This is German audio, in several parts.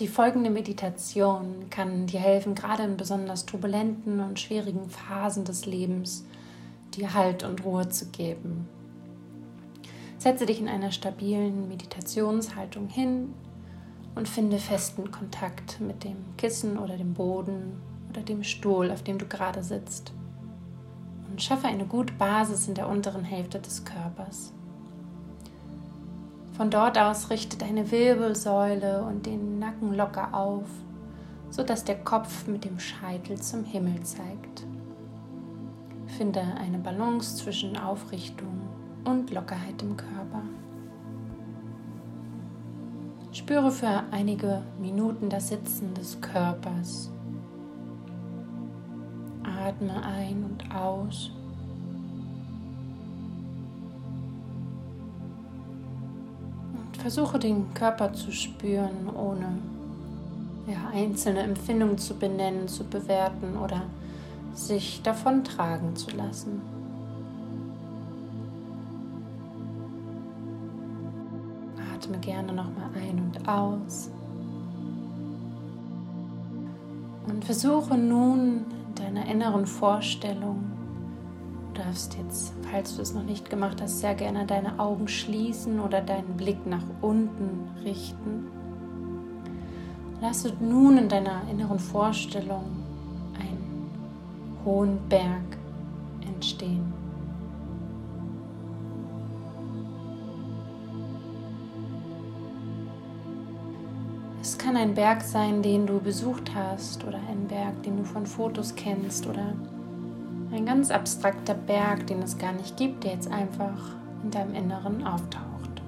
Die folgende Meditation kann dir helfen, gerade in besonders turbulenten und schwierigen Phasen des Lebens dir Halt und Ruhe zu geben. Setze dich in einer stabilen Meditationshaltung hin und finde festen Kontakt mit dem Kissen oder dem Boden oder dem Stuhl, auf dem du gerade sitzt. Und schaffe eine gute Basis in der unteren Hälfte des Körpers. Von dort aus richte deine Wirbelsäule und den Nacken locker auf, sodass der Kopf mit dem Scheitel zum Himmel zeigt. Finde eine Balance zwischen Aufrichtung und Lockerheit im Körper. Spüre für einige Minuten das Sitzen des Körpers. Atme ein und aus. Versuche den Körper zu spüren, ohne ja, einzelne Empfindungen zu benennen, zu bewerten oder sich davontragen zu lassen. Atme gerne nochmal ein und aus. Und versuche nun in deiner inneren Vorstellung darfst jetzt, falls du es noch nicht gemacht hast, sehr gerne deine Augen schließen oder deinen Blick nach unten richten. Lasse nun in deiner inneren Vorstellung einen hohen Berg entstehen. Es kann ein Berg sein, den du besucht hast oder ein Berg, den du von Fotos kennst oder ein ganz abstrakter Berg, den es gar nicht gibt, der jetzt einfach in deinem Inneren auftaucht.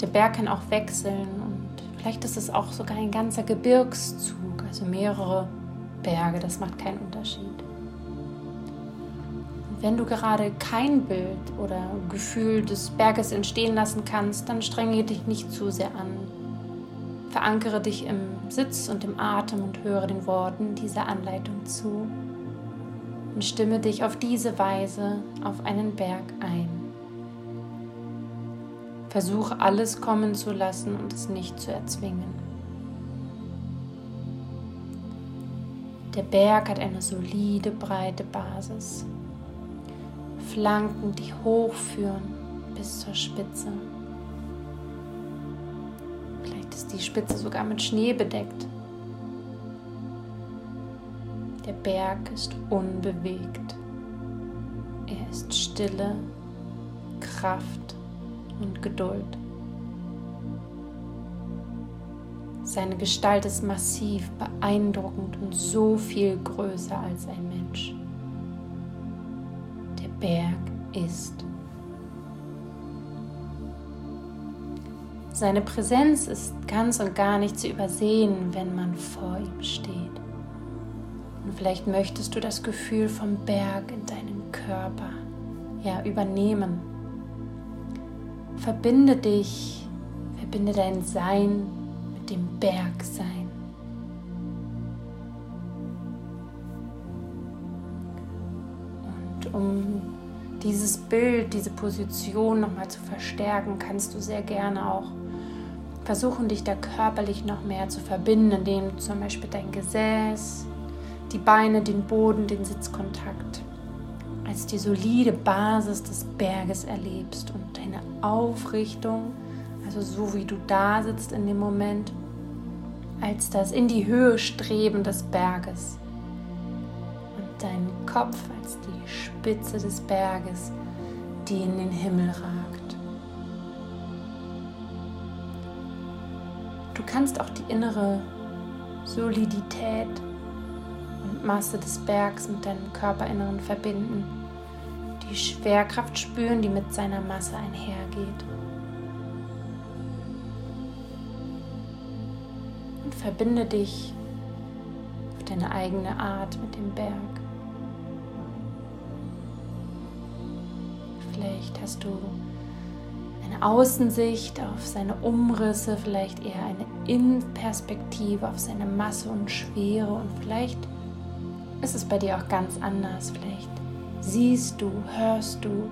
Der Berg kann auch wechseln und vielleicht ist es auch sogar ein ganzer Gebirgszug, also mehrere Berge, das macht keinen Unterschied. wenn du gerade kein Bild oder Gefühl des Berges entstehen lassen kannst, dann strenge dich nicht zu sehr an. Verankere dich im Sitz und im Atem und höre den Worten dieser Anleitung zu und stimme dich auf diese Weise auf einen Berg ein. Versuche alles kommen zu lassen und es nicht zu erzwingen. Der Berg hat eine solide, breite Basis. Flanken, die hochführen bis zur Spitze. Vielleicht ist die Spitze sogar mit Schnee bedeckt. Der Berg ist unbewegt. Er ist Stille, Kraft und Geduld. Seine Gestalt ist massiv, beeindruckend und so viel größer als ein Mensch. Der Berg ist. Seine Präsenz ist ganz und gar nicht zu übersehen, wenn man vor ihm steht. Und vielleicht möchtest du das Gefühl vom Berg in deinem Körper ja übernehmen. Verbinde dich, verbinde dein Sein mit dem Bergsein. Und um dieses Bild, diese Position nochmal zu verstärken, kannst du sehr gerne auch versuchen, dich da körperlich noch mehr zu verbinden, indem du zum Beispiel dein Gesäß die Beine, den Boden, den Sitzkontakt als die solide Basis des Berges erlebst und deine Aufrichtung, also so wie du da sitzt in dem Moment, als das in die Höhe streben des Berges und deinen Kopf als die Spitze des Berges, die in den Himmel ragt. Du kannst auch die innere Solidität Masse des Bergs mit deinem Körperinneren verbinden, die Schwerkraft spüren, die mit seiner Masse einhergeht. Und verbinde dich auf deine eigene Art mit dem Berg. Vielleicht hast du eine Außensicht auf seine Umrisse, vielleicht eher eine Innenperspektive auf seine Masse und Schwere und vielleicht ist es bei dir auch ganz anders. Vielleicht siehst du, hörst du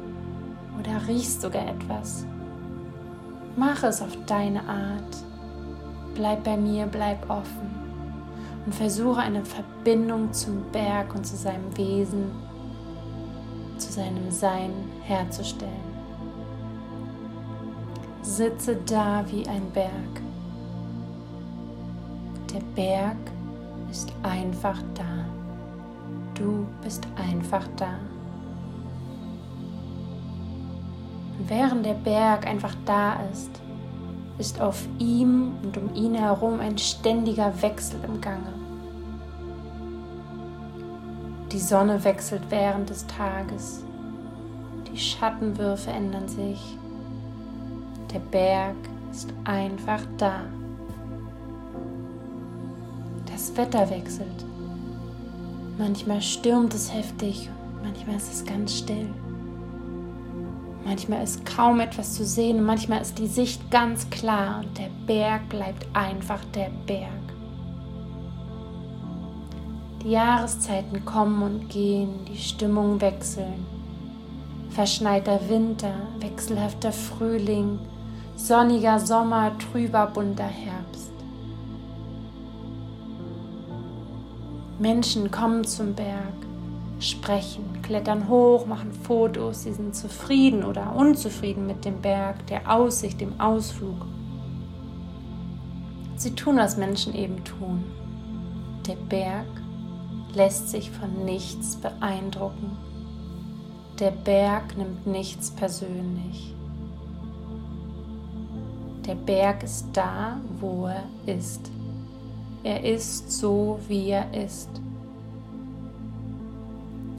oder riechst sogar etwas. Mach es auf deine Art Bleib bei mir, bleib offen und versuche eine Verbindung zum Berg und zu seinem Wesen, zu seinem Sein herzustellen. Sitze da wie ein Berg. Der Berg ist einfach da. Du bist einfach da. Und während der Berg einfach da ist, ist auf ihm und um ihn herum ein ständiger Wechsel im Gange. Die Sonne wechselt während des Tages, die Schattenwürfe ändern sich, der Berg ist einfach da. Das Wetter wechselt. Manchmal stürmt es heftig, manchmal ist es ganz still. Manchmal ist kaum etwas zu sehen manchmal ist die Sicht ganz klar und der Berg bleibt einfach der Berg. Die Jahreszeiten kommen und gehen, die Stimmungen wechseln. Verschneiter Winter, wechselhafter Frühling, sonniger Sommer, trüber bunter Herbst. Menschen kommen zum Berg, sprechen, klettern hoch, machen Fotos, sie sind zufrieden oder unzufrieden mit dem Berg, der Aussicht, dem Ausflug. Sie tun, was Menschen eben tun. Der Berg lässt sich von nichts beeindrucken. Der Berg nimmt nichts persönlich. Der Berg ist da, wo er ist. Er ist so, wie er ist.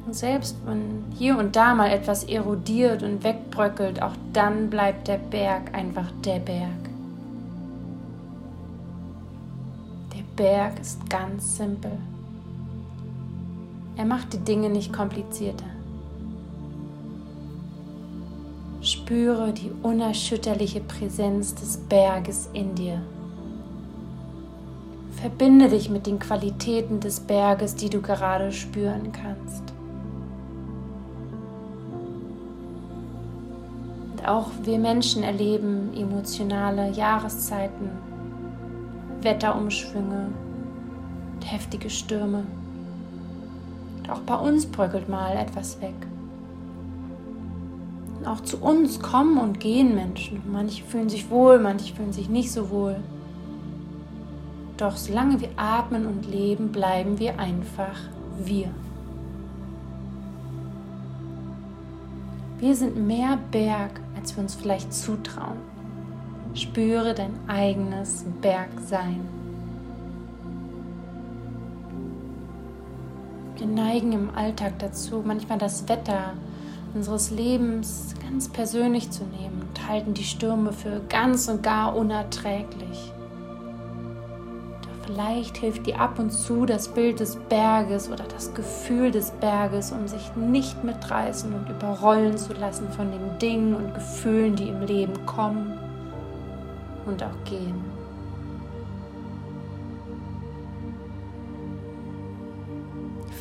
Und selbst wenn hier und da mal etwas erodiert und wegbröckelt, auch dann bleibt der Berg einfach der Berg. Der Berg ist ganz simpel. Er macht die Dinge nicht komplizierter. Spüre die unerschütterliche Präsenz des Berges in dir. Verbinde dich mit den Qualitäten des Berges, die du gerade spüren kannst. auch wir Menschen erleben emotionale Jahreszeiten, Wetterumschwünge, heftige Stürme. Und auch bei uns bröckelt mal etwas weg. Und auch zu uns kommen und gehen Menschen. Manche fühlen sich wohl, manche fühlen sich nicht so wohl. Doch solange wir atmen und leben, bleiben wir einfach wir. Wir sind mehr Berg als wir uns vielleicht zutrauen. Spüre dein eigenes Bergsein. Wir neigen im Alltag dazu, manchmal das Wetter unseres Lebens ganz persönlich zu nehmen und halten die Stürme für ganz und gar unerträglich. Vielleicht hilft dir ab und zu das Bild des Berges oder das Gefühl des Berges, um sich nicht mitreißen und überrollen zu lassen von den Dingen und Gefühlen, die im Leben kommen und auch gehen.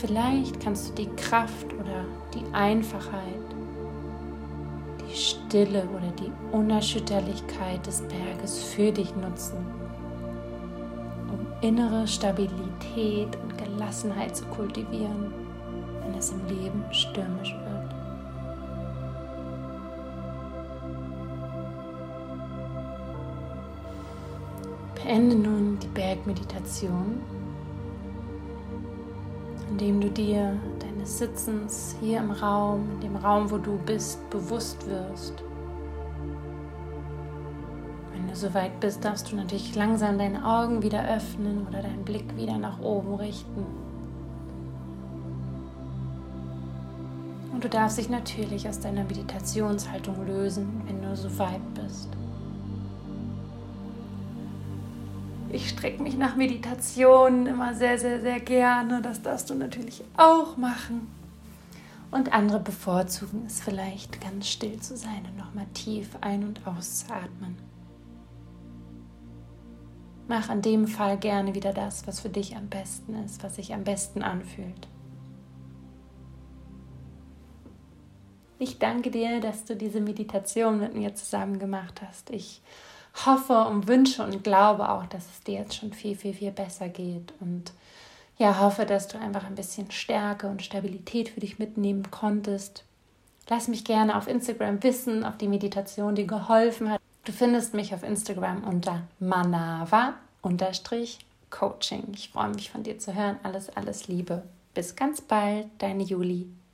Vielleicht kannst du die Kraft oder die Einfachheit, die Stille oder die Unerschütterlichkeit des Berges für dich nutzen innere Stabilität und Gelassenheit zu kultivieren, wenn es im Leben stürmisch wird. Beende nun die Bergmeditation, indem du dir deines Sitzens hier im Raum, in dem Raum, wo du bist, bewusst wirst soweit bist, darfst du natürlich langsam deine Augen wieder öffnen oder deinen Blick wieder nach oben richten. Und du darfst dich natürlich aus deiner Meditationshaltung lösen, wenn du soweit bist. Ich strecke mich nach Meditation immer sehr, sehr, sehr gerne. Das darfst du natürlich auch machen. Und andere bevorzugen es vielleicht ganz still zu sein und nochmal tief ein- und auszuatmen. Mach in dem Fall gerne wieder das, was für dich am besten ist, was sich am besten anfühlt. Ich danke dir, dass du diese Meditation mit mir zusammen gemacht hast. Ich hoffe und wünsche und glaube auch, dass es dir jetzt schon viel, viel, viel besser geht. Und ja, hoffe, dass du einfach ein bisschen Stärke und Stabilität für dich mitnehmen konntest. Lass mich gerne auf Instagram wissen, ob die Meditation dir geholfen hat. Du findest mich auf Instagram unter manava-coaching. Ich freue mich von dir zu hören. Alles, alles Liebe. Bis ganz bald, deine Juli.